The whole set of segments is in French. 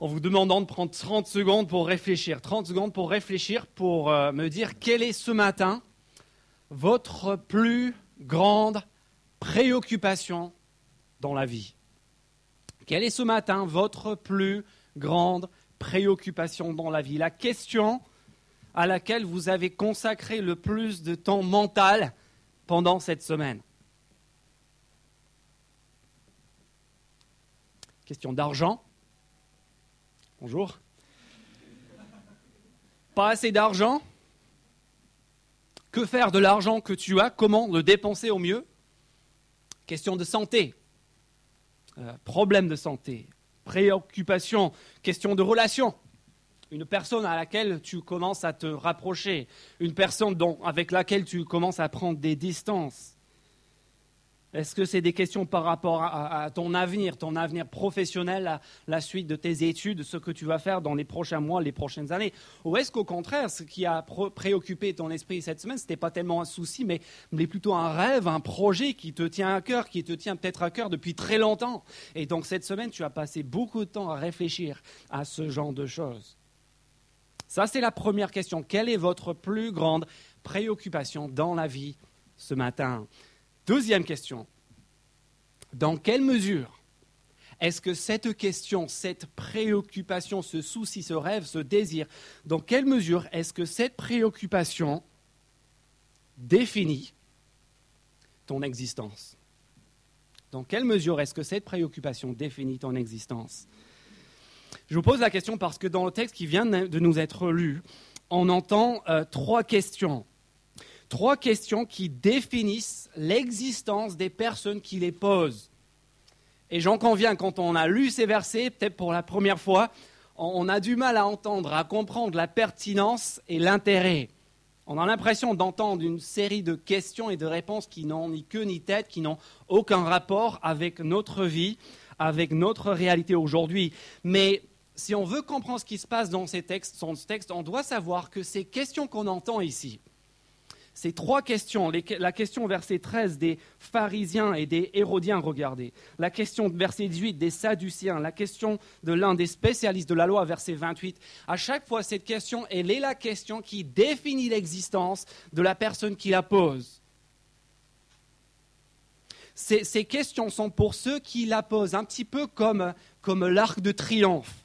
en vous demandant de prendre 30 secondes pour réfléchir. 30 secondes pour réfléchir, pour euh, me dire quelle est ce matin votre plus grande préoccupation dans la vie. Quelle est ce matin votre plus grande préoccupation dans la vie? La question à laquelle vous avez consacré le plus de temps mental pendant cette semaine. Question d'argent. Bonjour. Pas assez d'argent? Que faire de l'argent que tu as? Comment le dépenser au mieux? Question de santé. Euh, problème de santé. Préoccupation. Question de relation une personne à laquelle tu commences à te rapprocher, une personne avec laquelle tu commences à prendre des distances. Est-ce que c'est des questions par rapport à, ton avenir, ton avenir professionnel, la, suite de tes études, ce que tu vas faire dans les prochains mois, les prochaines années? Ou est-ce qu'au contraire, ce qui a préoccupé ton esprit cette semaine, ce n'était pas tellement un souci, mais, mais, plutôt un rêve, un projet qui te tient à cœur, qui te tient peut-être à cœur depuis très longtemps? Et donc cette semaine, tu as passé beaucoup de temps à réfléchir à ce genre de choses. Ça, c'est la première question. Quelle est votre plus grande préoccupation dans la vie ce matin? Deuxième question. Dans quelle mesure est-ce que cette question, cette préoccupation, ce souci, ce rêve, ce désir, dans quelle mesure est-ce que cette préoccupation définit ton existence? Dans quelle mesure est-ce que cette préoccupation définit ton existence? Je vous pose la question parce que dans le texte qui vient de nous être lu, on entend euh, trois questions trois questions qui définissent l'existence des personnes qui les posent. Et j'en conviens, quand on a lu ces versets, peut-être pour la première fois, on a du mal à entendre, à comprendre la pertinence et l'intérêt. On a l'impression d'entendre une série de questions et de réponses qui n'ont ni queue ni tête, qui n'ont aucun rapport avec notre vie, avec notre réalité aujourd'hui. Mais si on veut comprendre ce qui se passe dans ces textes, ce texte, on doit savoir que ces questions qu'on entend ici, ces trois questions, la question verset 13 des pharisiens et des hérodiens, regardez, la question verset 18 des sadduciens, la question de l'un des spécialistes de la loi, verset 28, à chaque fois cette question, elle est la question qui définit l'existence de la personne qui la pose. Ces, questions sont pour ceux qui la posent, un petit peu comme, l'arc de triomphe,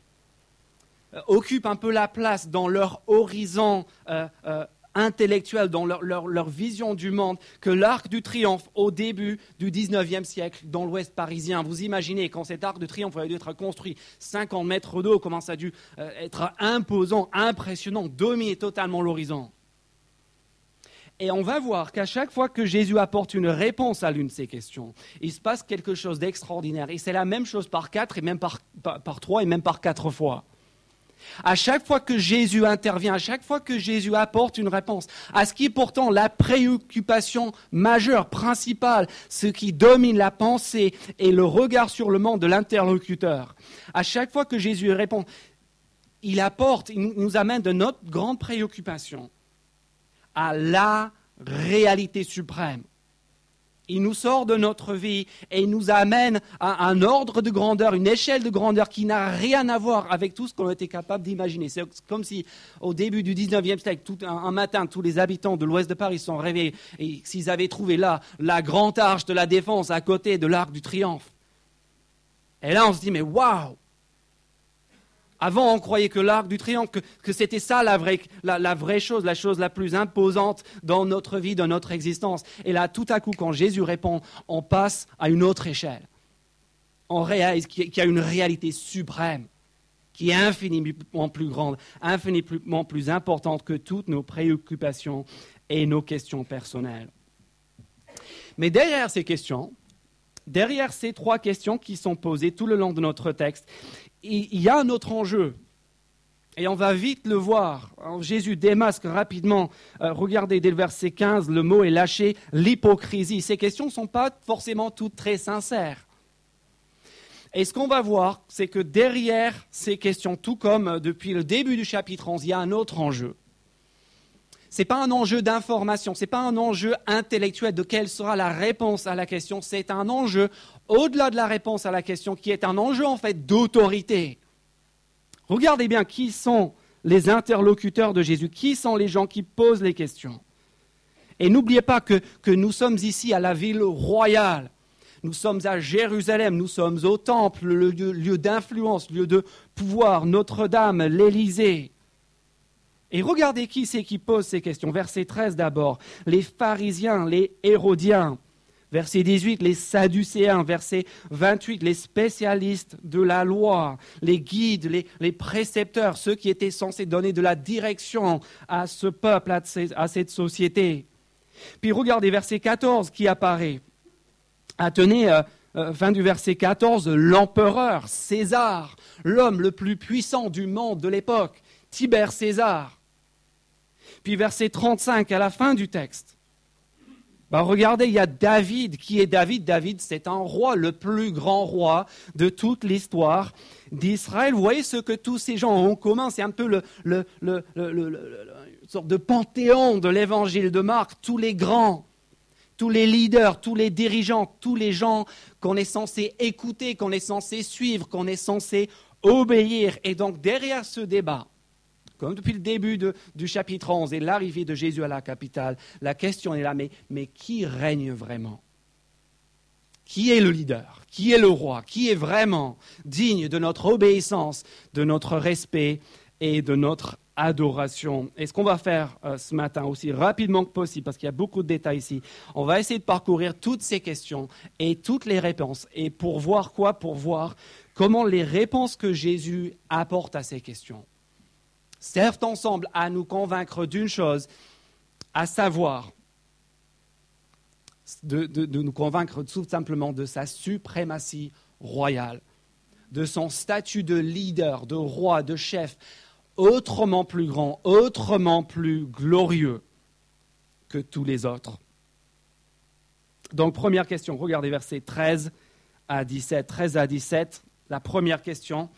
euh, occupent un peu la place dans leur horizon euh, euh, intellectuels, dans leur, vision du monde, que l'arc du triomphe au début du 19e siècle dans l'ouest parisien. Vous imaginez quand cet arc de triomphe a dû être construit 50 mètres d'eau, comment ça a dû euh, être imposant, impressionnant, dominer totalement l'horizon. Et on va voir qu'à chaque fois que Jésus apporte une réponse à l'une de ces questions, il se passe quelque chose d'extraordinaire. Et c'est la même chose par quatre, et même par trois, et même par quatre fois. À chaque fois que Jésus intervient, à chaque fois que Jésus apporte une réponse à ce qui est pourtant la préoccupation majeure, principale, ce qui domine la pensée et le regard sur le monde de l'interlocuteur, à chaque fois que Jésus répond, il apporte, il nous amène de notre grande préoccupation à la réalité suprême il nous sort de notre vie et il nous amène à un ordre de grandeur, une échelle de grandeur qui n'a rien à voir avec tout ce qu'on était capable d'imaginer. C'est comme si au début du 19e siècle, un, matin, tous les habitants de l'ouest de Paris sont réveillés et s'ils avaient trouvé là la grande arche de la défense à côté de l'arc du triomphe. Et là, on se dit, mais waouh avant, on croyait que l'arc du triomphe, que, c'était ça la vraie, la, vraie, chose, la chose la plus imposante dans notre vie, dans notre existence. Et là, tout à coup, quand Jésus répond, on passe à une autre échelle. On réalise qu'il y a une réalité suprême qui est infiniment plus grande, infiniment plus importante que toutes nos préoccupations et nos questions personnelles. Mais derrière ces questions, derrière ces trois questions qui sont posées tout le long de notre texte, il y a un autre enjeu. Et on va vite le voir. Jésus démasque rapidement. Euh, regardez dès le verset 15, le mot est lâché, l'hypocrisie. Ces questions ne sont pas forcément toutes très sincères. Et ce qu'on va voir, c'est que derrière ces questions, tout comme depuis le début du chapitre 11, il y a un autre enjeu. Ce n'est pas un enjeu d'information, ce n'est pas un enjeu intellectuel de quelle sera la réponse à la question, c'est un enjeu au-delà de la réponse à la question qui est un enjeu en fait d'autorité. Regardez bien qui sont les interlocuteurs de Jésus, qui sont les gens qui posent les questions. Et n'oubliez pas que, nous sommes ici à la ville royale. Nous sommes à Jérusalem, nous sommes au temple, le lieu, lieu d'influence, lieu de pouvoir, Notre-Dame, l'Élysée. Et regardez qui c'est qui pose ces questions. Verset 13 d'abord. Les pharisiens, les hérodiens. Verset 18, les Sadducéens. Verset 28, les spécialistes de la loi, les guides, les, les, précepteurs, ceux qui étaient censés donner de la direction à ce peuple, à, cette société. Puis regardez verset 14 qui apparaît. Attenez, euh, euh, fin du verset 14, l'empereur César, l'homme le plus puissant du monde de l'époque, Tibère César. Puis verset 35 à la fin du texte. Ben, regardez, il y a David. Qui est David? David, c'est un roi, le plus grand roi de toute l'histoire d'Israël. Vous voyez ce que tous ces gens ont en commun? C'est un peu le, le, une sorte de panthéon de l'évangile de Marc. Tous les grands, tous les leaders, tous les dirigeants, tous les gens qu'on est censé écouter, qu'on est censé suivre, qu'on est censé obéir. Et donc derrière ce débat, comme depuis le début du chapitre 11 et l'arrivée de Jésus à la capitale, la question est là, mais, qui règne vraiment? Qui est le leader? Qui est le roi? Qui est vraiment digne de notre obéissance, de notre respect et de notre adoration? Et ce qu'on va faire euh, ce matin aussi rapidement que possible, parce qu'il y a beaucoup de détails ici, on va essayer de parcourir toutes ces questions et toutes les réponses. Et pour voir quoi? Pour voir comment les réponses que Jésus apporte à ces questions servent ensemble à nous convaincre d'une chose, à savoir de, nous convaincre tout simplement de sa suprématie royale, de son statut de leader, de roi, de chef, autrement plus grand, autrement plus glorieux que tous les autres. Donc, première question, regardez versets 13 à 17. 13 à 17, la première question.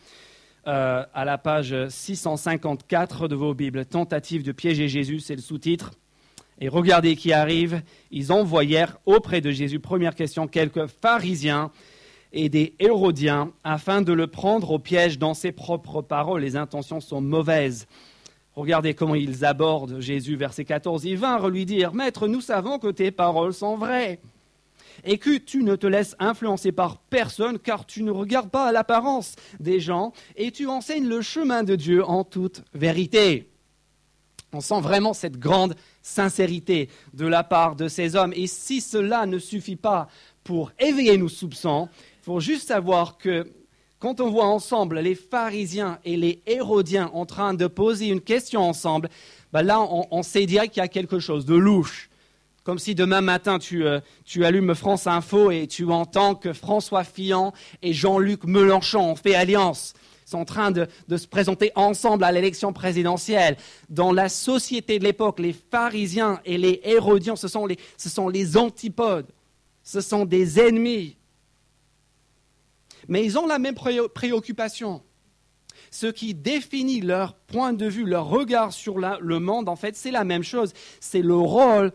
Euh, à la page 654 de vos Bibles. Tentative de piéger Jésus, c'est le sous-titre. Et regardez qui arrive. Ils envoyèrent auprès de Jésus, première question, quelques pharisiens et des hérodiens afin de le prendre au piège dans ses propres paroles. Les intentions sont mauvaises. Regardez comment ils abordent Jésus, verset 14. Ils vinrent lui dire, Maître, nous savons que tes paroles sont vraies et que tu ne te laisses influencer par personne car tu ne regardes pas à l'apparence des gens et tu enseignes le chemin de Dieu en toute vérité. On sent vraiment cette grande sincérité de la part de ces hommes. Et si cela ne suffit pas pour éveiller nos soupçons, il faut juste savoir que quand on voit ensemble les pharisiens et les hérodiens en train de poser une question ensemble, ben là, on, on sait direct qu'il y a quelque chose de louche. Comme si demain matin, euh, tu, allumes France Info et tu entends que François Fillon et Jean-Luc Mélenchon ont fait alliance. Sont en train de, se présenter ensemble à l'élection présidentielle. Dans la société de l'époque, les pharisiens et les hérodiens, ce sont les antipodes. Ce sont des ennemis. Mais ils ont la même préoccupation. Ce qui définit leur point de vue, leur regard sur le monde, en fait, c'est la même chose. C'est le rôle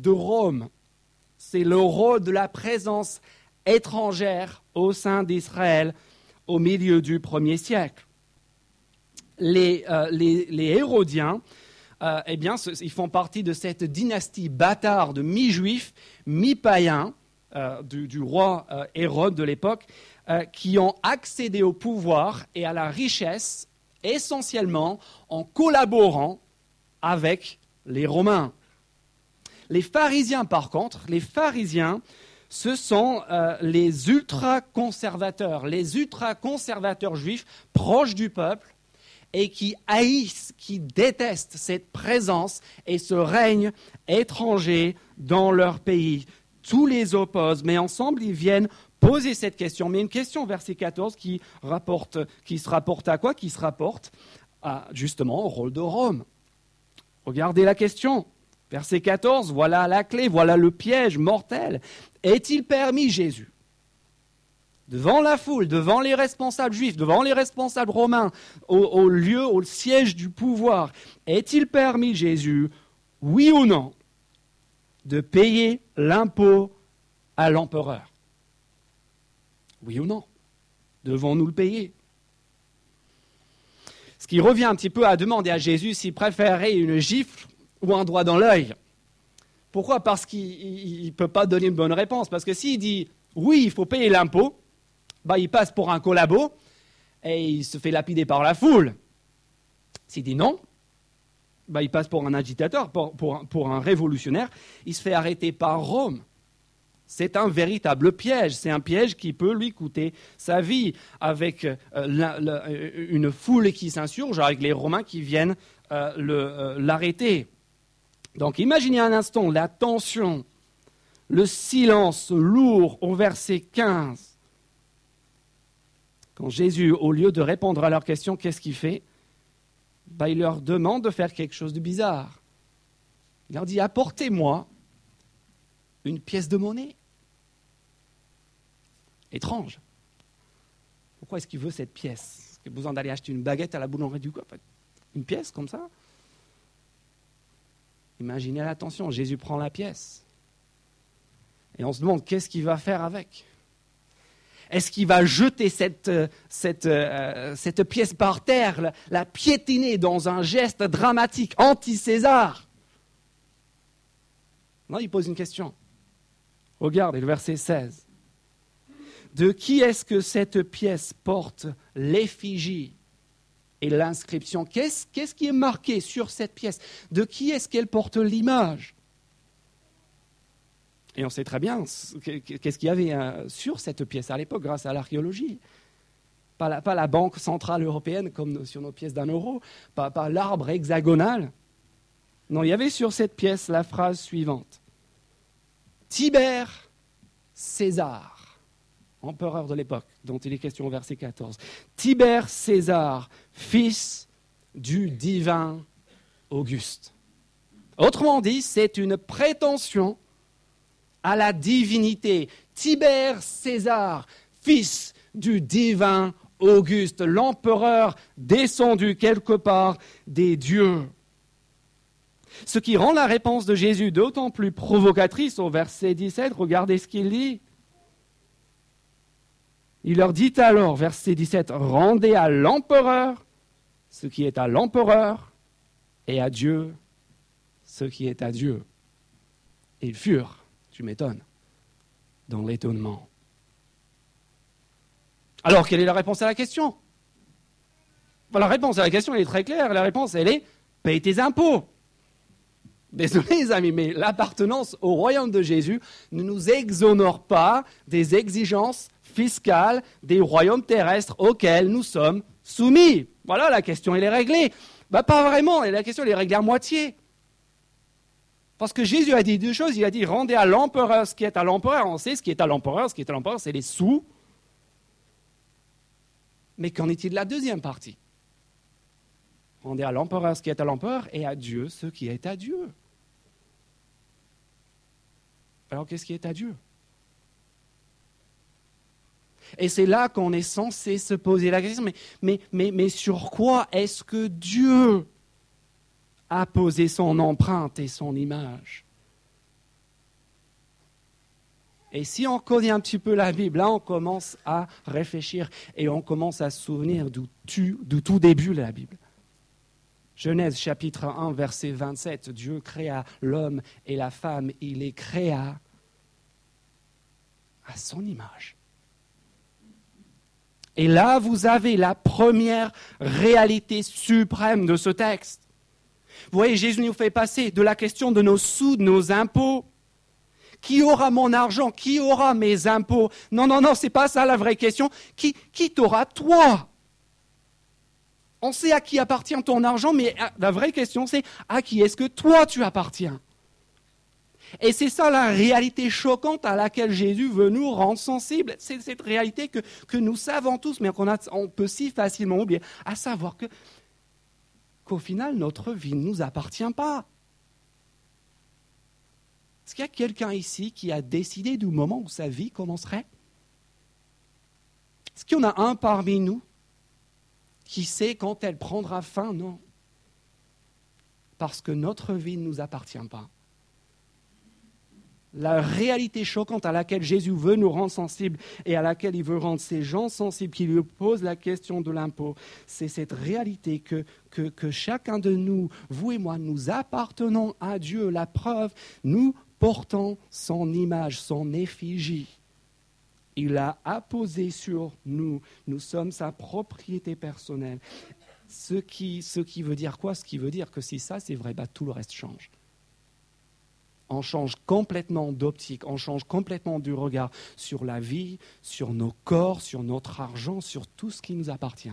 de Rome. C'est le rôle de la présence étrangère au sein d'Israël au milieu du premier siècle. Les, euh, Hérodiens, euh, eh ils font partie de cette dynastie bâtarde mi-juif, mi-païen euh, du, roi Hérode de l'époque, qui ont accédé au pouvoir et à la richesse essentiellement en collaborant avec les Romains. Les pharisiens, par contre, les pharisiens, ce sont euh, les ultra-conservateurs, les ultra-conservateurs juifs proches du peuple et qui haïssent, qui détestent cette présence et ce règne étranger dans leur pays. Tous les opposent, mais ensemble, ils viennent poser cette question. Mais une question, verset 14, qui, rapporte, qui se rapporte à quoi? Qui se rapporte justement au rôle de Rome. Regardez la question. Verset 14, voilà la clé, voilà le piège mortel. Est-il permis, Jésus, devant la foule, devant les responsables juifs, devant les responsables romains, au, lieu, au siège du pouvoir, est-il permis, Jésus, oui ou non, de payer l'impôt à l'empereur. Oui ou non? Devons-nous le payer? Qui revient un petit peu à demander à Jésus s'il préférait une gifle ou un doigt dans l'œil. Pourquoi? Parce qu'il ne peut pas donner une bonne réponse. Parce que s'il dit oui, il faut payer l'impôt, bah, il passe pour un collabo et il se fait lapider par la foule. S'il dit non, bah, il passe pour un agitateur, pour, pour, un révolutionnaire, il se fait arrêter par Rome. C'est un véritable piège. C'est un piège qui peut lui coûter sa vie, avec euh, une foule qui s'insurge, avec les Romains qui viennent euh, euh, l'arrêter. Donc imaginez un instant la tension, le silence lourd au verset 15. Quand Jésus, au lieu de répondre à leurs questions, qu'est-ce qu'il fait? Bah, Il leur demande de faire quelque chose de bizarre. Il leur dit, apportez-moi une pièce de monnaie. Étrange. Pourquoi est-ce qu'il veut cette pièce? Est-ce qu'il besoin d'aller acheter une baguette à la boulangerie du coin? Une pièce comme ça? Imaginez l'attention, Jésus prend la pièce. Et on se demande qu'est-ce qu'il va faire avec? Est-ce qu'il va jeter cette, euh, euh, cette, pièce par terre, la, la, piétiner dans un geste dramatique anti-César? Non, il pose une question. Regardez le verset 16. De qui est-ce que cette pièce porte l'effigie? Et l'inscription. Qu'est-ce, qui est marqué sur cette pièce? De qui est-ce qu'elle porte l'image? Et on sait très bien qu'est-ce qu'il y avait euh, sur cette pièce à l'époque grâce à l'archéologie. Pas la, Banque centrale européenne comme sur nos pièces d'un euro, pas, pas l'arbre hexagonal. Non, il y avait sur cette pièce la phrase suivante. Tibère César empereur de l'époque, dont il est question au verset 14. Tibère César, fils du divin Auguste. Autrement dit, c'est une prétention à la divinité. Tibère César, fils du divin Auguste, l'empereur descendu quelque part des dieux. Ce qui rend la réponse de Jésus d'autant plus provocatrice au verset 17, regardez ce qu'il dit. Il leur dit alors, verset 17, Rendez à l'empereur ce qui est à l'empereur et à Dieu ce qui est à Dieu. ils furent, tu m'étonnes, dans l'étonnement. Alors, quelle est la réponse à la question? La réponse à la question, est très claire. La réponse, elle est paye tes impôts. Désolé les amis, mais l'appartenance au royaume de Jésus ne nous exonore pas des exigences fiscales des royaumes terrestres auxquels nous sommes soumis. Voilà, la question, elle est réglée. Bah, pas vraiment, la question, est réglée à moitié. Parce que Jésus a dit deux choses. Il a dit rendez à l'empereur ce qui est à l'empereur. On sait ce qui est à l'empereur. Ce qui est à l'empereur, c'est les sous. Mais qu'en est-il de la deuxième partie? Rendez à l'empereur ce qui est à l'empereur et à Dieu ce qui est à Dieu. Alors qu'est-ce qui est à Dieu? Et c'est là qu'on est censé se poser la question, mais, mais, mais, sur quoi est-ce que Dieu a posé son empreinte et son image? Et si on connaît un petit peu la Bible, là on commence à réfléchir et on commence à se souvenir du, du tout début de la Bible. Genèse chapitre 1, verset 27, Dieu créa l'homme et la femme, il les créa à son image. Et là, vous avez la première réalité suprême de ce texte. Vous voyez, Jésus nous fait passer de la question de nos sous, de nos impôts. Qui aura mon argent? Qui aura mes impôts? Non, non, non, c'est pas ça la vraie question. Qui, qui t'aura toi? On sait à qui appartient ton argent, mais la vraie question c'est à qui est-ce que toi tu appartiens? Et c'est ça la réalité choquante à laquelle Jésus veut nous rendre sensibles. C'est cette réalité que, nous savons tous, mais qu'on on peut si facilement oublier, à savoir que, qu'au final, notre vie ne nous appartient pas. Est-ce qu'il y a quelqu'un ici qui a décidé du moment où sa vie commencerait? Est-ce qu'il y en a un parmi nous qui sait quand elle prendra fin? Non. Parce que notre vie ne nous appartient pas. La réalité choquante à laquelle Jésus veut nous rendre sensibles et à laquelle il veut rendre ces gens sensibles qui lui posent la question de l'impôt, c'est cette réalité que, que, que, chacun de nous, vous et moi, nous appartenons à Dieu. La preuve, nous portons son image, son effigie. Il l'a apposé sur nous. Nous sommes sa propriété personnelle. Ce qui, ce qui veut dire quoi? Ce qui veut dire que si ça c'est vrai, bah, tout le reste change on change complètement d'optique, on change complètement du regard sur la vie, sur nos corps, sur notre argent, sur tout ce qui nous appartient.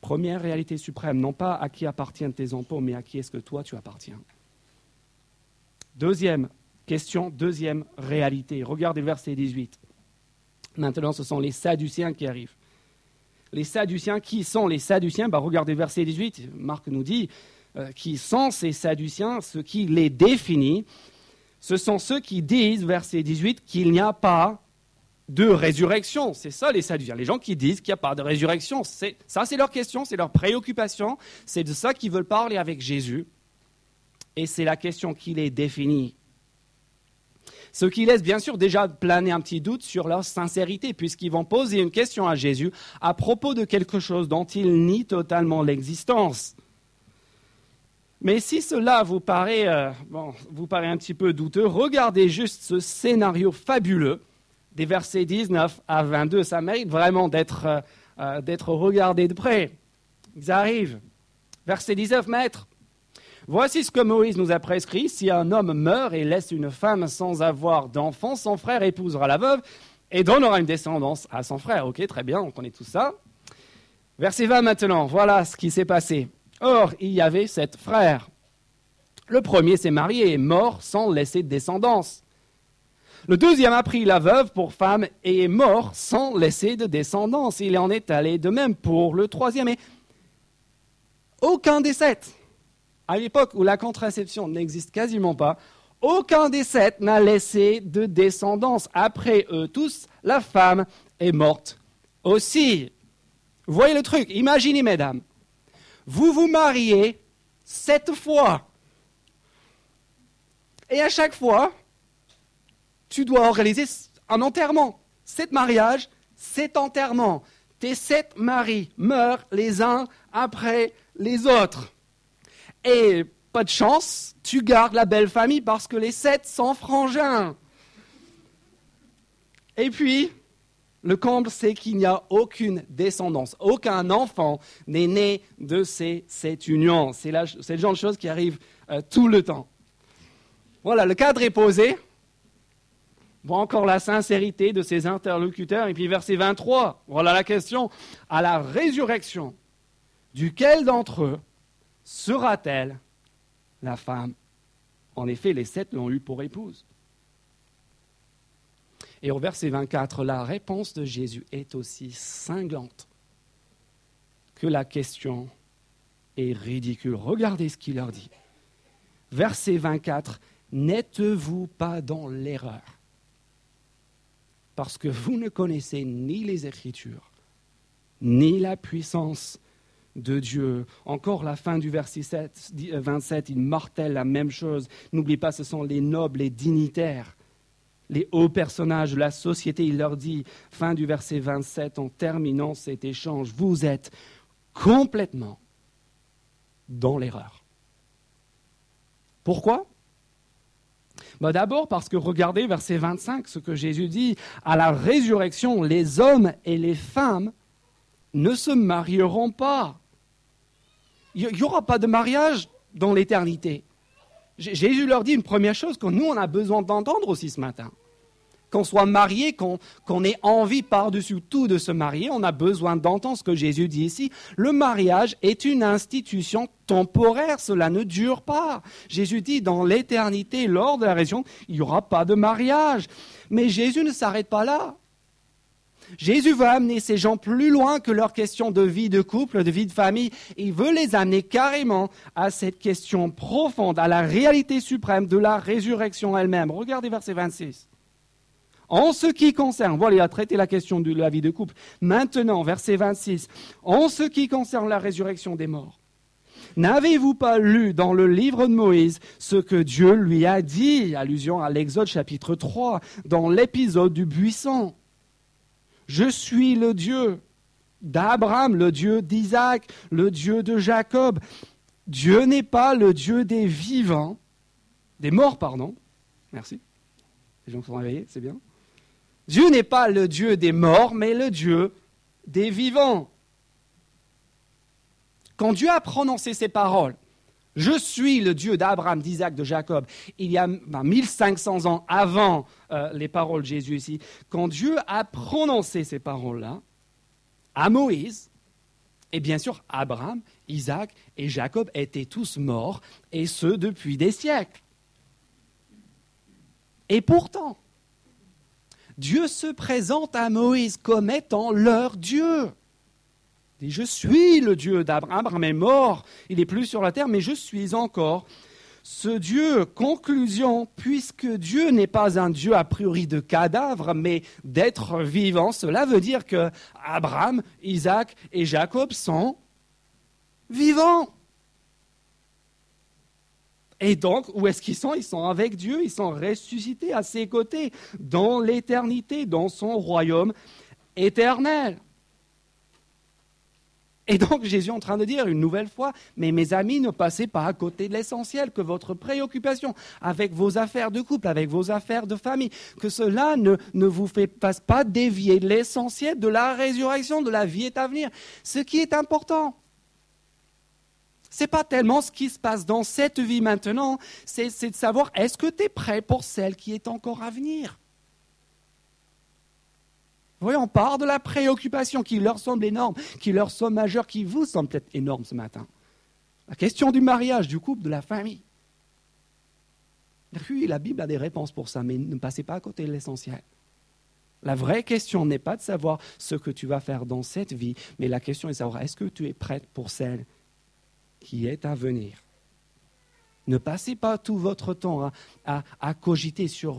Première réalité suprême, non pas à qui appartiennent tes impôts, mais à qui est-ce que toi tu appartiens. Deuxième question, deuxième réalité. Regardez verset 18. Maintenant, ce sont les Sadduciens qui arrivent. Les Sadduciens, qui sont les Sadduciens bah, Regardez verset 18. Marc nous dit qui sont ces Sadduciens, ce qui les définit, ce sont ceux qui disent, verset 18, qu'il n'y a pas de résurrection. C'est ça les Sadduciens, les gens qui disent qu'il n'y a pas de résurrection. Ça, c'est leur question, c'est leur préoccupation, c'est de ça qu'ils veulent parler avec Jésus. Et c'est la question qui les définit. Ce qui laisse bien sûr déjà planer un petit doute sur leur sincérité, puisqu'ils vont poser une question à Jésus à propos de quelque chose dont ils nient totalement l'existence. Mais si cela vous paraît, euh, vous paraît un petit peu douteux, regardez juste ce scénario fabuleux des versets 19 à 22. Ça mérite vraiment d'être euh, euh, d'être regardé de près. Ils arrivent. Verset 19, Maître, voici ce que Moïse nous a prescrit. Si un homme meurt et laisse une femme sans avoir d'enfant, son frère épousera la veuve et donnera une descendance à son frère. Ok, très bien, on connaît tout ça. Verset 20 maintenant, voilà ce qui s'est passé. Or, il y avait sept frères. Le premier s'est marié et est mort sans laisser de descendance. Le deuxième a pris la veuve pour femme et est mort sans laisser de descendance. Il en est allé de même pour le troisième. Et aucun des sept, à l'époque où la contraception n'existe quasiment pas, aucun des sept n'a laissé de descendance. Après eux tous, la femme est morte aussi. Vous voyez le truc Imaginez, mesdames, vous vous mariez sept fois. Et à chaque fois, tu dois organiser un enterrement. Sept mariages, sept enterrements. Tes sept maris meurent les uns après les autres. Et pas de chance, tu gardes la belle famille parce que les sept sont frangins. Et puis, le comble, c'est qu'il n'y a aucune descendance, aucun enfant n'est né de ces, cette union. C'est le genre de choses qui arrivent euh, tout le temps. Voilà, le cadre est posé. Bon, encore la sincérité de ses interlocuteurs. Et puis verset 23, voilà la question. À la résurrection, duquel d'entre eux sera-t-elle la femme? En effet, les sept l'ont eu pour épouse. Et au verset 24, la réponse de Jésus est aussi cinglante que la question est ridicule. Regardez ce qu'il leur dit. Verset 24, n'êtes-vous pas dans l'erreur? Parce que vous ne connaissez ni les Écritures, ni la puissance de Dieu. Encore la fin du verset 27, il martèle la même chose. N'oubliez pas, ce sont les nobles, les dignitaires les hauts personnages de la société, il leur dit, fin du verset 27, en terminant cet échange, vous êtes complètement dans l'erreur. Pourquoi? Bah, D'abord parce que regardez verset 25, ce que Jésus dit, à la résurrection, les hommes et les femmes ne se marieront pas. Il n'y aura pas de mariage dans l'éternité. Jésus leur dit une première chose que nous, on a besoin d'entendre aussi ce matin. Qu'on soit marié, qu'on ait envie par-dessus tout de se marier, on a besoin d'entendre ce que Jésus dit ici. Le mariage est une institution temporaire, cela ne dure pas. Jésus dit, dans l'éternité, lors de la région, il n'y aura pas de mariage. Mais Jésus ne s'arrête pas là. Jésus veut amener ces gens plus loin que leur question de vie de couple, de vie de famille. Il veut les amener carrément à cette question profonde, à la réalité suprême de la résurrection elle-même. Regardez verset 26. En ce qui concerne, voilà, il a traité la question de la vie de couple. Maintenant, verset 26. En ce qui concerne la résurrection des morts, N'avez-vous pas lu dans le livre de Moïse ce que Dieu lui a dit, allusion à l'Exode chapitre 3, dans l'épisode du buisson Je suis le Dieu d'Abraham, le Dieu d'Isaac, le Dieu de Jacob. Dieu n'est pas le Dieu des vivants, des morts, pardon. Merci. Les gens sont réveillés, c'est bien. Dieu n'est pas le Dieu des morts, mais le Dieu des vivants. Quand Dieu a prononcé ces paroles, je suis le Dieu d'Abraham, d'Isaac, de Jacob, il y a 1500 ans avant euh, les paroles de Jésus ici, quand Dieu a prononcé ces paroles-là, à Moïse, et bien sûr Abraham, Isaac et Jacob étaient tous morts, et ce depuis des siècles. Et pourtant, Dieu se présente à Moïse comme étant leur Dieu. Dit, je suis le Dieu d'Abraham. Abraham mort, il n'est plus sur la terre, mais je suis encore ce Dieu. Conclusion, puisque Dieu n'est pas un Dieu a priori de cadavre, mais d'être vivant, cela veut dire que Abraham, Isaac et Jacob sont vivants. Et donc, où est-ce qu'ils sont? Ils sont avec Dieu, ils sont ressuscités à ses côtés, dans l'éternité, dans son royaume éternel. Et donc Jésus est en train de dire une nouvelle fois, mais mes amis, ne passez pas à côté de l'essentiel, que votre préoccupation avec vos affaires de couple, avec vos affaires de famille, que cela ne, vous fasse pas dévier l'essentiel de la résurrection, de la vie est à venir. Ce qui est important, n'est pas tellement ce qui se passe dans cette vie maintenant, c'est de savoir est-ce que tu es prêt pour celle qui est encore à venir? Voyons, on part de la préoccupation qui leur semble énorme, qui leur semble majeure, qui vous semble peut-être énorme ce matin. La question du mariage, du couple, de la famille. Oui, la Bible a des réponses pour ça, mais ne passez pas à côté de l'essentiel. La vraie question n'est pas de savoir ce que tu vas faire dans cette vie, mais la question est de savoir est-ce que tu es prête pour celle qui est à venir? Ne passez pas tout votre temps à, cogiter sur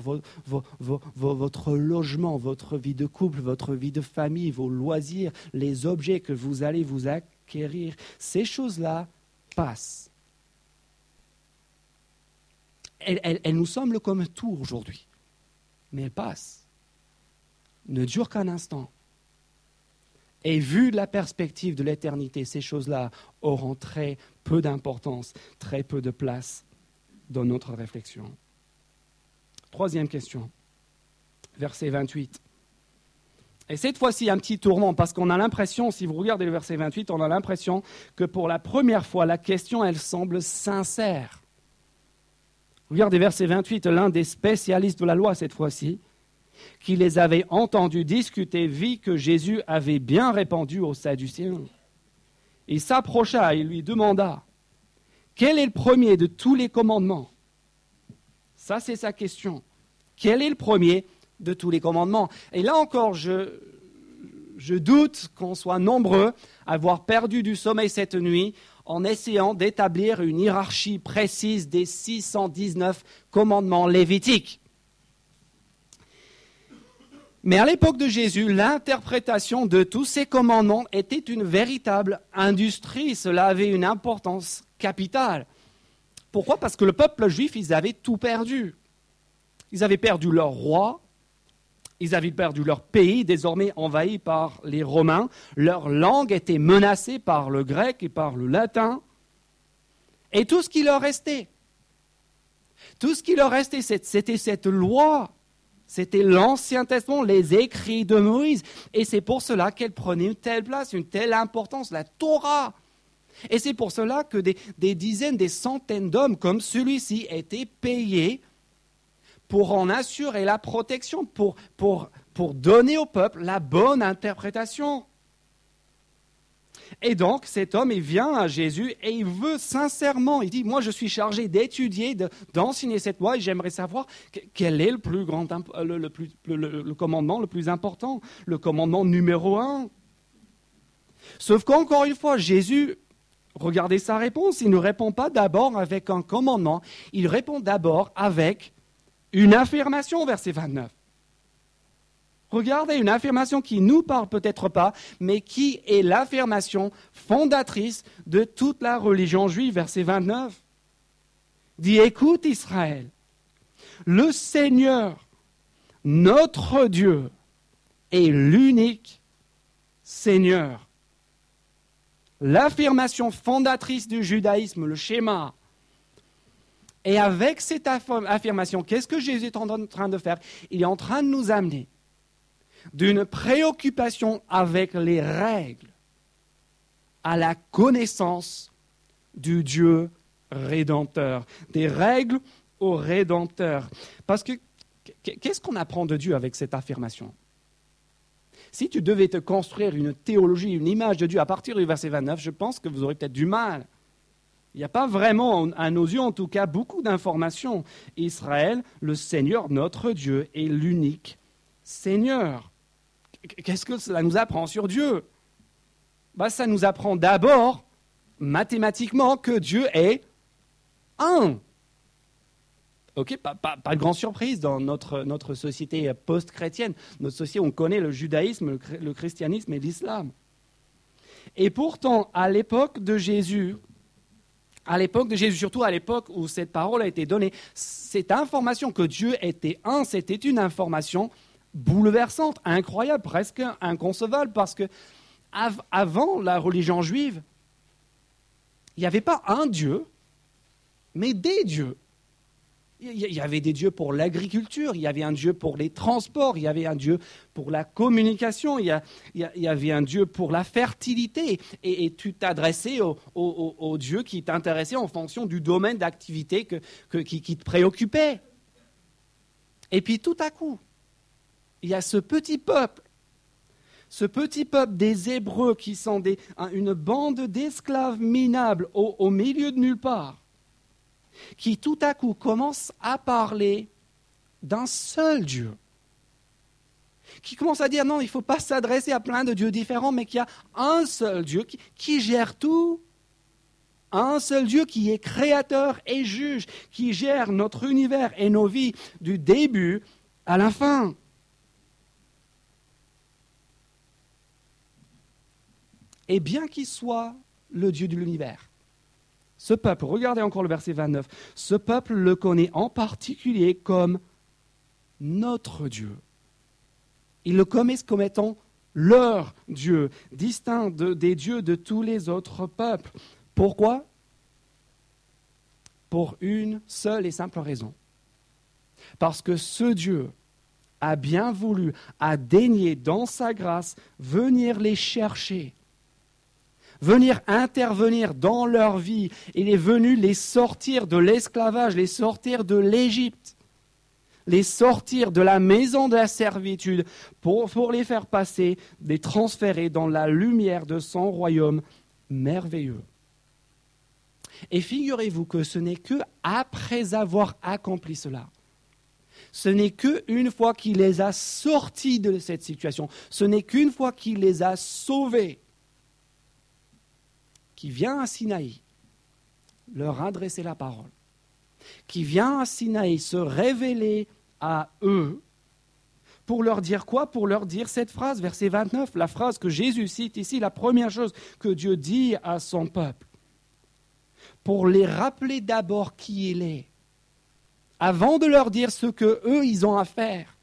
votre logement, votre vie de couple, votre vie de famille, vos loisirs, les objets que vous allez vous acquérir. Ces choses-là passent. Elles, nous semblent comme tout aujourd'hui, mais elles passent. Ne durent qu'un instant. Et vu la perspective de l'éternité, ces choses-là auront très peu d'importance, très peu de place dans notre réflexion. Troisième question, verset 28. Et cette fois-ci, un petit tourment, parce qu'on a l'impression, si vous regardez le verset 28, on a l'impression que pour la première fois, la question, elle semble sincère. Regardez verset 28, l'un des spécialistes de la loi cette fois-ci, qui les avait entendus discuter vit que Jésus avait bien répondu aux Sadducéens. Il s'approcha et lui demanda Quel est le premier de tous les commandements? Ça, c'est sa question. Quel est le premier de tous les commandements? Et là encore, je, je doute qu'on soit nombreux à avoir perdu du sommeil cette nuit en essayant d'établir une hiérarchie précise des 619 commandements lévitiques. Mais à l'époque de Jésus, l'interprétation de tous ces commandements était une véritable industrie. Cela avait une importance capitale. Pourquoi? Parce que le peuple juif, ils avaient tout perdu. Ils avaient perdu leur roi, ils avaient perdu leur pays, désormais envahi par les Romains. Leur langue était menacée par le grec et par le latin. Et tout ce qui leur restait, tout ce qui leur restait, c'était cette loi c'était l'Ancien Testament, les écrits de Moïse. Et c'est pour cela qu'elle prenait une telle place, une telle importance, la Torah. Et c'est pour cela que des, dizaines, des centaines d'hommes comme celui-ci étaient payés pour en assurer la protection, pour, donner au peuple la bonne interprétation. Et donc, cet homme, vient à Jésus et il veut sincèrement, il dit, moi je suis chargé d'étudier, d'enseigner cette loi et j'aimerais savoir quel est le, plus grand, le, commandement le plus important, le commandement numéro un. Sauf qu'encore une fois, Jésus, regardez sa réponse, il ne répond pas d'abord avec un commandement, il répond d'abord avec une affirmation, verset 29. Regardez une affirmation qui nous parle peut-être pas, mais qui est l'affirmation fondatrice de toute la religion juive, verset 29. Dit, écoute Israël, le Seigneur, notre Dieu, est l'unique Seigneur. L'affirmation fondatrice du judaïsme, le schéma. Et avec cette affirmation, qu'est-ce que Jésus est en train de faire? Il est en train de nous amener d'une préoccupation avec les règles à la connaissance du Dieu rédempteur. Des règles au rédempteur. Parce que qu'est-ce qu'on apprend de Dieu avec cette affirmation? Si tu devais te construire une théologie, une image de Dieu à partir du verset 29, je pense que vous aurez peut-être du mal. Il n'y a pas vraiment, à nos yeux en tout cas, beaucoup d'informations. Israël, le Seigneur, notre Dieu, est l'unique Seigneur. Qu'est-ce que cela nous apprend sur Dieu? Bah, Ça nous apprend d'abord, mathématiquement, que Dieu est un. Ok, pas, de grande surprise dans notre, notre société post-chrétienne, notre société on connaît le judaïsme, le christianisme et l'islam. Et pourtant, à l'époque de Jésus, à l'époque de Jésus, surtout à l'époque où cette parole a été donnée, cette information que Dieu était un, c'était une information bouleversante, incroyable, presque inconcevable, parce que avant la religion juive, il n'y avait pas un Dieu, mais des dieux. Il y avait des dieux pour l'agriculture, il y avait un dieu pour les transports, il y avait un dieu pour la communication, il y, avait un dieu pour la fertilité. Et, tu t'adressais au, dieu qui t'intéressait en fonction du domaine d'activité qui, qui te préoccupait. Et puis tout à coup, il y a ce petit peuple, ce petit peuple des Hébreux qui sont une bande d'esclaves minables au, milieu de nulle part, qui tout à coup commence à parler d'un seul Dieu qui commence à dire non, il ne faut pas s'adresser à plein de dieux différents, mais qu'il y a un seul Dieu qui, qui, gère tout. Un seul Dieu qui est créateur et juge, qui gère notre univers et nos vies du début à la fin. Et bien qu'il soit le Dieu de l'univers, ce peuple, regardez encore le verset 29, ce peuple le connaît en particulier comme notre Dieu. Il le connaît comme étant leur Dieu, distinct des dieux de tous les autres peuples. Pourquoi? Pour une seule et simple raison. Parce que ce Dieu a bien voulu, a daigné dans sa grâce venir les chercher venir intervenir dans leur vie. Il est venu les sortir de l'esclavage, les sortir de l'Égypte, les sortir de la maison de la servitude pour, pour les faire passer, les transférer dans la lumière de son royaume merveilleux. Et figurez-vous que ce n'est que après avoir accompli cela, ce n'est qu'une fois qu'il les a sortis de cette situation, ce n'est qu'une fois qu'il les a sauvés, qui vient à Sinaï leur adresser la parole, qui vient à Sinaï se révéler à eux, pour leur dire quoi? Pour leur dire cette phrase, verset 29, la phrase que Jésus cite ici, la première chose que Dieu dit à son peuple, pour les rappeler d'abord qui il est, avant de leur dire ce que eux ils ont à faire.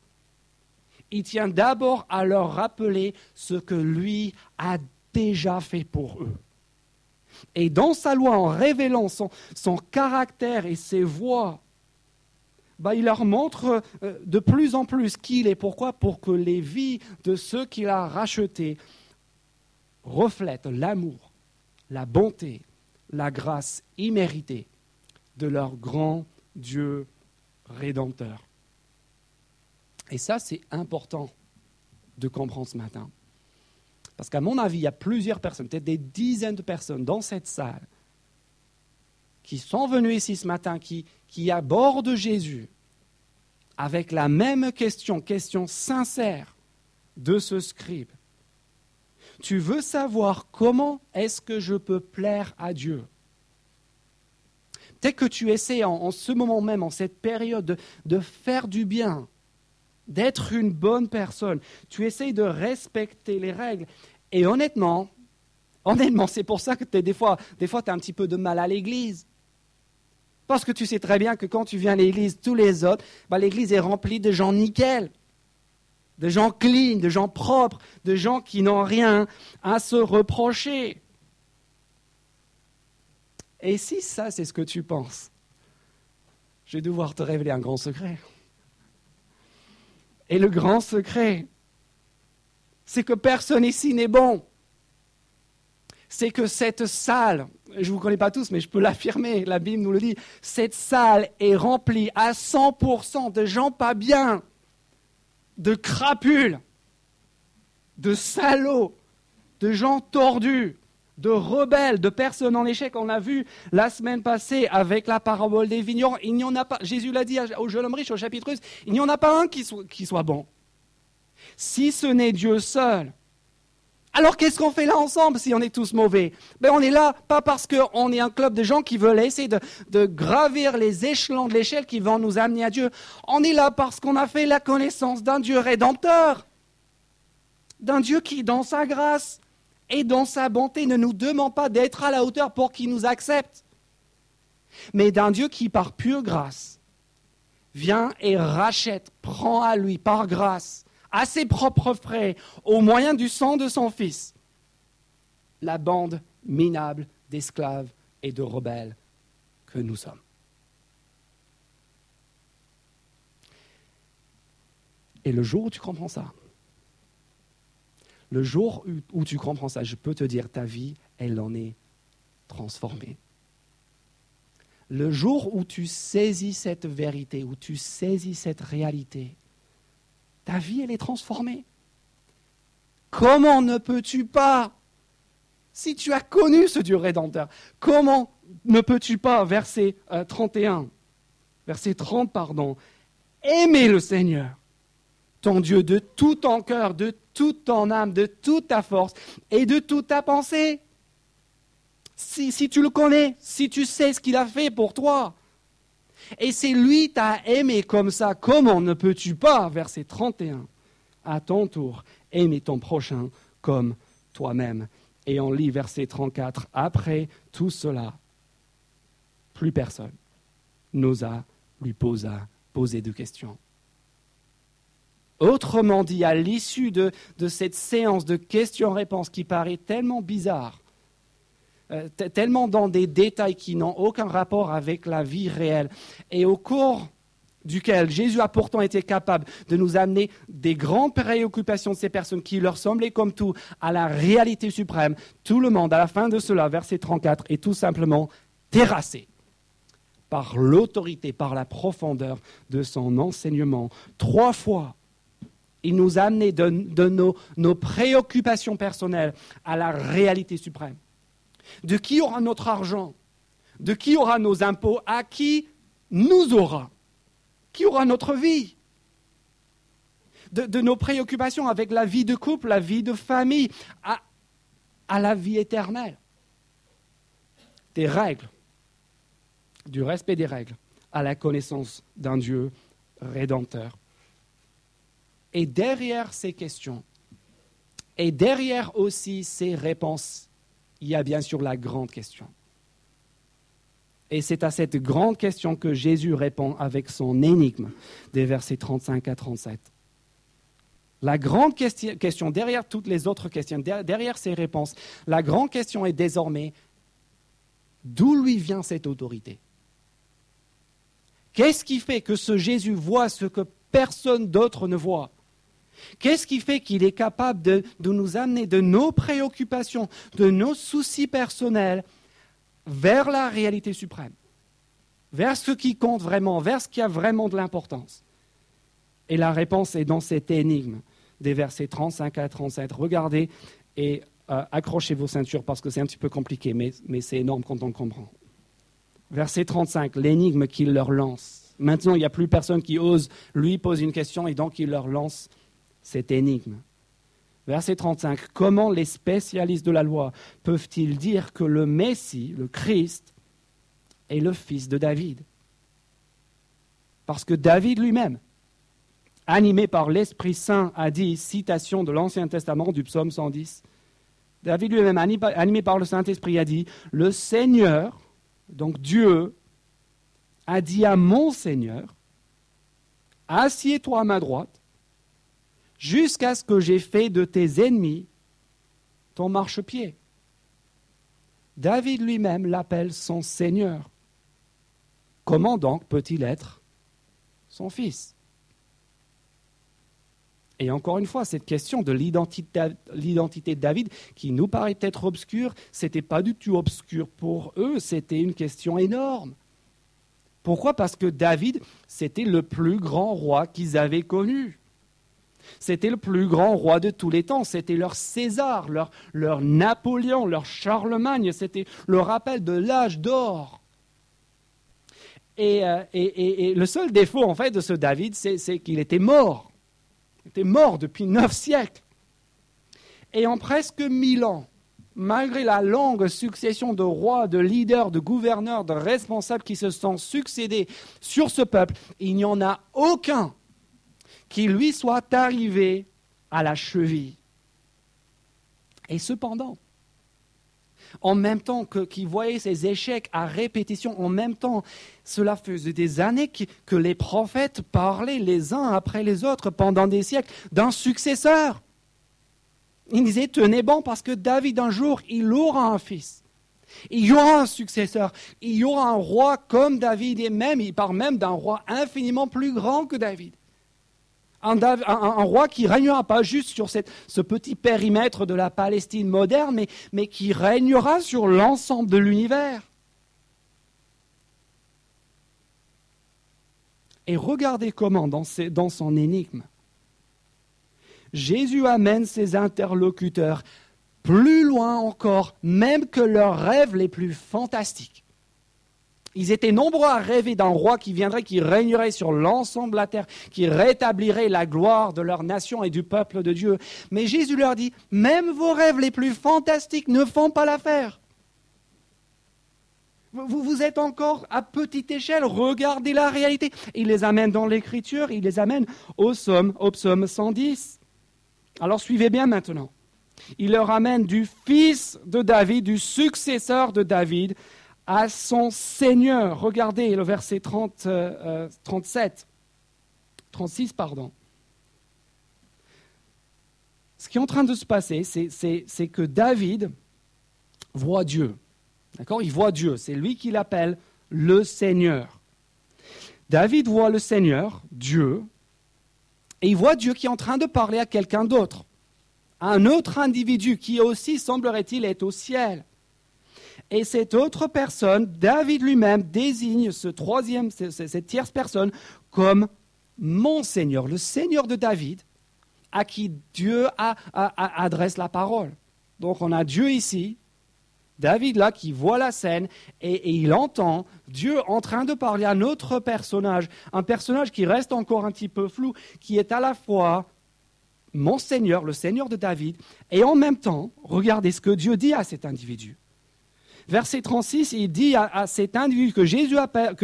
Il tient d'abord à leur rappeler ce que lui a déjà fait pour eux. Et dans sa loi, en révélant son, caractère et ses voies, bah, il leur montre euh, de plus en plus qui il est. Pourquoi? Pour que les vies de ceux qu'il a rachetés reflètent l'amour, la bonté, la grâce imméritée de leur grand Dieu rédempteur. Et ça, c'est important de comprendre ce matin. Parce qu'à mon avis, il y a plusieurs personnes, peut-être des dizaines de personnes dans cette salle, qui sont venues ici ce matin, qui, abordent Jésus avec la même question, question sincère de ce scribe. Tu veux savoir comment est-ce que je peux plaire à Dieu? Peut-être que tu essaies en, ce moment même, en cette période, de faire du bien d'être une bonne personne. Tu essayes de respecter les règles. Et honnêtement, honnêtement, c'est pour ça que es, des fois, des fois tu as un petit peu de mal à l'église. Parce que tu sais très bien que quand tu viens à l'église, tous les autres, bah, l'église est remplie de gens nickel, de gens clean, de gens propres, de gens qui n'ont rien à se reprocher. Et si ça, c'est ce que tu penses, je vais devoir te révéler un grand secret. Et le grand secret, c'est que personne ici n'est bon. C'est que cette salle, je ne vous connais pas tous, mais je peux l'affirmer, la Bible nous le dit, cette salle est remplie à 100% de gens pas bien, de crapules, de salauds, de gens tordus, de rebelles, de personnes en échec. On a vu la semaine passée avec la parabole des vignerons, il n'y en a pas, Jésus l'a dit au jeune homme riche au chapitre 1, il n'y en a pas un qui soit, qui soit bon. Si ce n'est Dieu seul, alors qu'est-ce qu'on fait là ensemble si on est tous mauvais? Ben, On est là pas parce qu'on est un club de gens qui veulent essayer de, de gravir les échelons de l'échelle qui vont nous amener à Dieu. On est là parce qu'on a fait la connaissance d'un Dieu rédempteur, d'un Dieu qui, dans sa grâce, et dans sa bonté ne nous demande pas d'être à la hauteur pour qu'il nous accepte, mais d'un Dieu qui, par pure grâce, vient et rachète, prend à lui, par grâce, à ses propres frais, au moyen du sang de son Fils, la bande minable d'esclaves et de rebelles que nous sommes. Et le jour où tu comprends ça, le jour où tu comprends ça, je peux te dire, ta vie, elle en est transformée. Le jour où tu saisis cette vérité, où tu saisis cette réalité, ta vie, elle est transformée. Comment ne peux-tu pas, si tu as connu ce Dieu rédempteur, comment ne peux-tu pas, verset 31, euh, verset 30, pardon, aimer le Seigneur, ton Dieu, de tout ton cœur, de toute ton âme, de toute ta force et de toute ta pensée. Si, tu le connais, si tu sais ce qu'il a fait pour toi. Et c'est lui t'a aimé comme ça, comment ne peux-tu pas, verset 31, à ton tour, aimer ton prochain comme toi-même Et on lit verset 34, après tout cela, plus personne n'osa lui poser de questions. Autrement dit, à l'issue de, cette séance de questions-réponses qui paraît tellement bizarre, euh, tellement dans des détails qui n'ont aucun rapport avec la vie réelle, et au cours duquel Jésus a pourtant été capable de nous amener des grandes préoccupations de ces personnes qui leur semblaient comme tout à la réalité suprême, tout le monde, à la fin de cela, verset 34, est tout simplement terrassé par l'autorité, par la profondeur de son enseignement. Trois fois, il nous a amené de, nos, préoccupations personnelles à la réalité suprême. De qui aura notre argent? De qui aura nos impôts? À qui nous aura? Qui aura notre vie? De, nos préoccupations avec la vie de couple, la vie de famille, à la vie éternelle. Des règles, du respect des règles, à la connaissance d'un Dieu rédempteur. Et derrière ces questions, et derrière aussi ces réponses, il y a bien sûr la grande question. Et c'est à cette grande question que Jésus répond avec son énigme des versets 35 à 37. La grande question, derrière toutes les autres questions, derrière ces réponses, la grande question est désormais d'où lui vient cette autorité? Qu'est-ce qui fait que ce Jésus voit ce que personne d'autre ne voit? Qu'est-ce qui fait qu'il est capable de, nous amener de nos préoccupations, de nos soucis personnels vers la réalité suprême, vers ce qui compte vraiment, vers ce qui a vraiment de l'importance? Et la réponse est dans cette énigme des versets 35 à 37. Regardez et euh, accrochez vos ceintures parce que c'est un petit peu compliqué, mais, c'est énorme quand on comprend. Verset 35, l'énigme qu'il leur lance. Maintenant, il n'y a plus personne qui ose lui poser une question et donc il leur lance cette énigme. Verset 35. Comment les spécialistes de la loi peuvent-ils dire que le Messie, le Christ, est le fils de David? Parce que David lui-même animé par l'Esprit Saint, a dit, citation de l'Ancien Testament du psaume 110, David lui-même, animé par le Saint-Esprit, a dit, le Seigneur, donc Dieu, a dit à mon Seigneur, assieds-toi à ma droite, jusqu'à ce que j'ai fait de tes ennemis ton marchepied. David lui-même l'appelle son Seigneur. Comment donc peut-il être son fils? Et encore une fois, cette question de l'identité de David, qui nous paraît peut-être obscure, n'était pas du tout obscur pour eux, c'était une question énorme. Pourquoi? Parce que David, c'était le plus grand roi qu'ils avaient connu. C'était le plus grand roi de tous les temps. C'était leur César, leur, Napoléon, leur Charlemagne. C'était le rappel de l'âge d'or. Et, euh, le seul défaut, en fait, de ce David, c'est qu'il était mort. Il était mort depuis neuf siècles. Et en presque mille ans, malgré la longue succession de rois, de leaders, de gouverneurs, de responsables qui se sont succédés sur ce peuple, il n'y en a aucun qui lui soit arrivé à la cheville. Et cependant, en même temps qu'il voyait ces échecs à répétition, en même temps, cela faisait des années que, les prophètes parlaient les uns après les autres pendant des siècles d'un successeur. Ils disaient, tenez bon, parce que David, un jour, il aura un fils. Il y aura un successeur. Il y aura un roi comme David, et même, il parle même d'un roi infiniment plus grand que David un, roi qui régnera pas juste sur ce petit périmètre de la Palestine moderne, mais, qui régnera sur l'ensemble de l'univers. Et regardez comment, dans son énigme, Jésus amène ses interlocuteurs plus loin encore, même que leurs rêves les plus fantastiques. Ils étaient nombreux à rêver d'un roi qui viendrait, qui régnerait sur l'ensemble de la terre, qui rétablirait la gloire de leur nation et du peuple de Dieu. Mais Jésus leur dit, même vos rêves les plus fantastiques ne font pas l'affaire. Vous, vous êtes encore à petite échelle, regardez la réalité. Il les amène dans l'écriture, il les amène au psaume, au psaume 110. Alors suivez bien maintenant. Il leur amène du fils de David, du successeur de David, à son Seigneur. Regardez le verset 30, 37, 36, pardon. Ce qui est en train de se passer, c'est que David voit Dieu. D'accord? Il voit Dieu. C'est lui qui l'appelle le Seigneur. David voit le Seigneur, Dieu, et il voit Dieu qui est en train de parler à quelqu'un d'autre, un autre individu qui aussi, semblerait-il, est au ciel. Et cette autre personne, David lui-même, désigne ce troisième, cette tierce personne comme mon Seigneur, le Seigneur de David, à qui Dieu adresse la parole. Donc on a Dieu ici, David là qui voit la scène et, et, il entend Dieu en train de parler à un autre personnage, un personnage qui reste encore un petit peu flou, qui est à la fois mon Seigneur, le Seigneur de David, et en même temps, regardez ce que Dieu dit à cet individu. Verset 36, il dit à, cet individu que, Jésus appelle,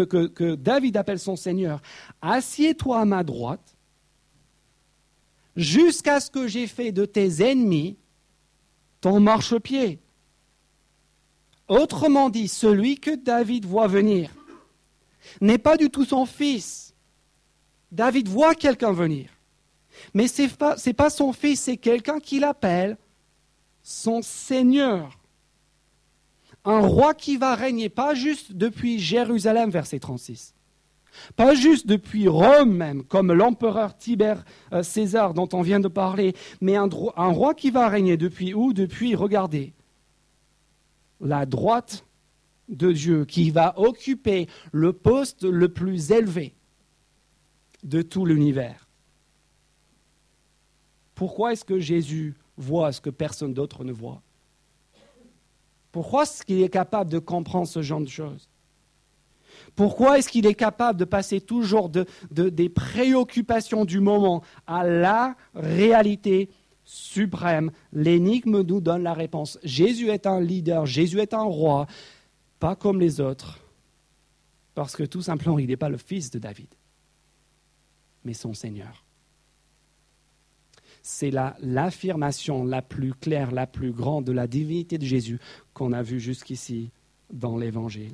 David appelle son Seigneur, assieds-toi à ma droite jusqu'à ce que j'ai fait de tes ennemis ton marchepied. Autrement dit, celui que David voit venir n'est pas du tout son fils. David voit quelqu'un venir. Mais ce n'est pas, pas son fils, c'est quelqu'un qu'il appelle son Seigneur un roi qui va régner, pas juste depuis Jérusalem, verset 36, pas juste depuis Rome même, comme l'empereur Tibère euh, César dont on vient de parler, mais un, un roi qui va régner depuis où? Depuis, regardez, la droite de Dieu, qui va occuper le poste le plus élevé de tout l'univers. Pourquoi est-ce que Jésus voit ce que personne d'autre ne voit? Pourquoi est-ce qu'il est capable de comprendre ce genre de choses? Pourquoi est-ce qu'il est capable de passer toujours des préoccupations du moment à la réalité suprême? L'énigme nous donne la réponse. Jésus est un leader, Jésus est un roi, pas comme les autres, parce que tout simplement, il n'est pas le fils de David, mais son Seigneur. C'est l'affirmation la, plus claire, la plus grande de la divinité de Jésus qu'on a vue jusqu'ici dans l'Évangile.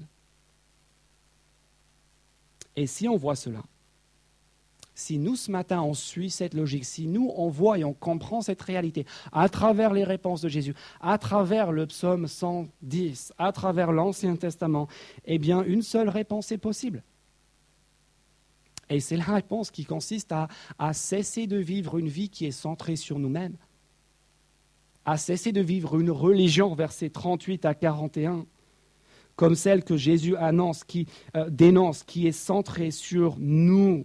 Et si on voit cela, si nous ce matin on suit cette logique, si nous on voit et on comprend cette réalité à travers les réponses de Jésus, à travers le psaume 110, à travers l'Ancien Testament, eh bien une seule réponse est possible. Et c'est la réponse qui consiste à, cesser de vivre une vie qui est centrée sur nous-mêmes, à cesser de vivre une religion, versets 38 à 41, comme celle que Jésus annonce, qui euh, dénonce, qui est centrée sur nous.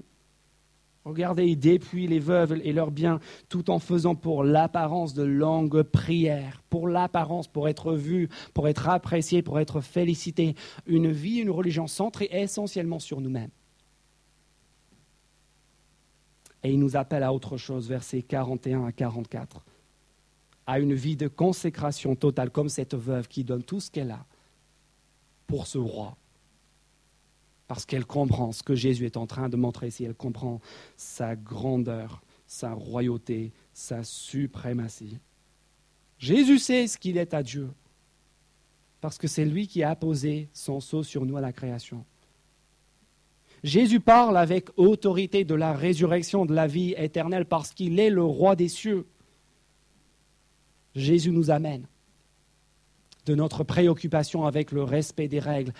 Regardez, il dépouille les veuves et leurs biens tout en faisant pour l'apparence de longues prières, pour l'apparence, pour être vu, pour être apprécié, pour être félicité. Une vie, une religion centrée essentiellement sur nous-mêmes. Et il nous appelle à autre chose, versets 41 à 44, à une vie de consécration totale, comme cette veuve qui donne tout ce qu'elle a pour ce roi. Parce qu'elle comprend ce que Jésus est en train de montrer ici, elle comprend sa grandeur, sa royauté, sa suprématie. Jésus sait ce qu'il est à Dieu, parce que c'est lui qui a posé son sceau sur nous à la création. Jésus parle avec autorité de la résurrection, de la vie éternelle, parce qu'il est le roi des cieux. Jésus nous amène de notre préoccupation avec le respect des règles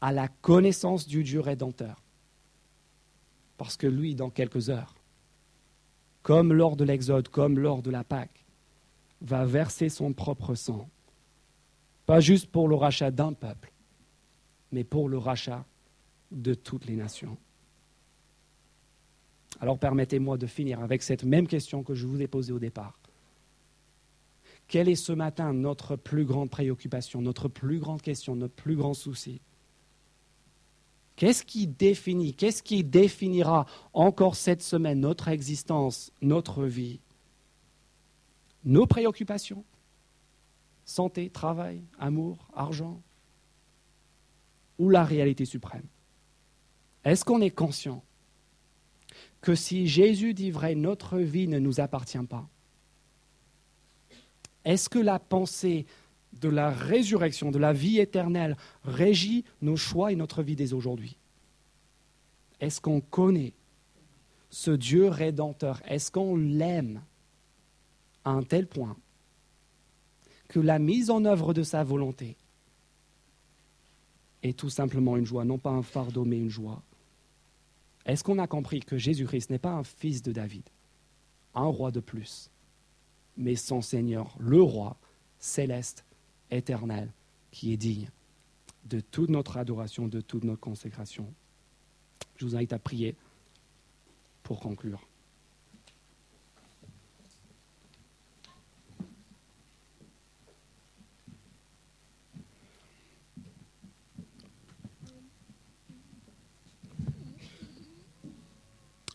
à la connaissance du Dieu rédempteur. Parce que lui, dans quelques heures, comme lors de l'Exode, comme lors de la Pâque, va verser son propre sang, pas juste pour le rachat d'un peuple, mais pour le rachat de toutes les nations. Alors permettez-moi de finir avec cette même question que je vous ai posée au départ. Quelle est ce matin notre plus grande préoccupation, notre plus grande question, notre plus grand souci? Qu'est-ce qui définit, qu'est-ce qui définira encore cette semaine notre existence, notre vie? Nos préoccupations? Santé, travail, amour, argent? Ou la réalité suprême? Est-ce qu'on est conscient que si Jésus dit vrai, notre vie ne nous appartient pas? Est-ce que la pensée de la résurrection, de la vie éternelle, régit nos choix et notre vie dès aujourd'hui? Est-ce qu'on connaît ce Dieu rédempteur? Est-ce qu'on l'aime à un tel point que la mise en œuvre de sa volonté est tout simplement une joie, non pas un fardeau, mais une joie est-ce qu'on a compris que Jésus-Christ n'est pas un fils de David, un roi de plus, mais son Seigneur, le roi céleste, éternel, qui est digne de toute notre adoration, de toute notre consécration? Je vous invite à prier pour conclure.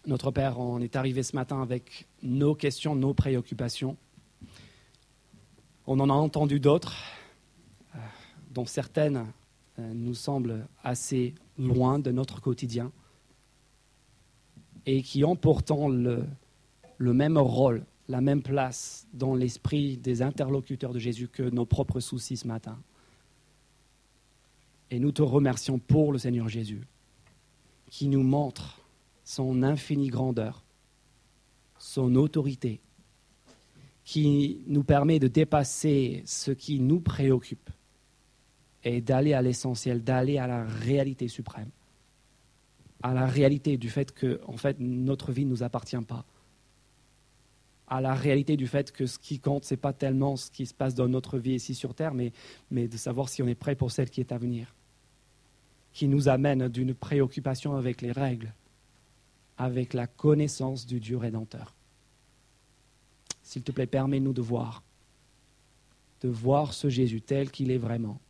Notre Père, on est arrivé ce matin avec nos questions, nos préoccupations. On en a entendu d'autres, euh, dont certaines euh, nous semblent assez loin de notre quotidien et qui ont pourtant le, le même rôle, la même place dans l'esprit des interlocuteurs de Jésus que nos propres soucis ce matin. Et nous te remercions pour le Seigneur Jésus, qui nous montre son infinie grandeur, son autorité, qui nous permet de dépasser ce qui nous préoccupe et d'aller à l'essentiel, d'aller à la réalité suprême, à la réalité du fait que, en fait, notre vie ne nous appartient pas, à la réalité du fait que ce qui compte, ce n'est pas tellement ce qui se passe dans notre vie ici sur Terre, mais, mais de savoir si on est prêt pour celle qui est à venir, qui nous amène d'une préoccupation avec les règles avec la connaissance du Dieu rédempteur. S'il te plaît, permets-nous de voir, de voir ce Jésus tel qu'il est vraiment,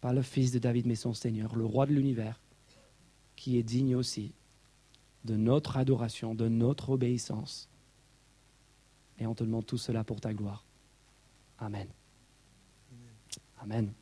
pas le fils de David, mais son Seigneur, le roi de l'univers, qui est digne aussi de notre adoration, de notre obéissance. Et on te demande tout cela pour ta gloire. Amen. Amen.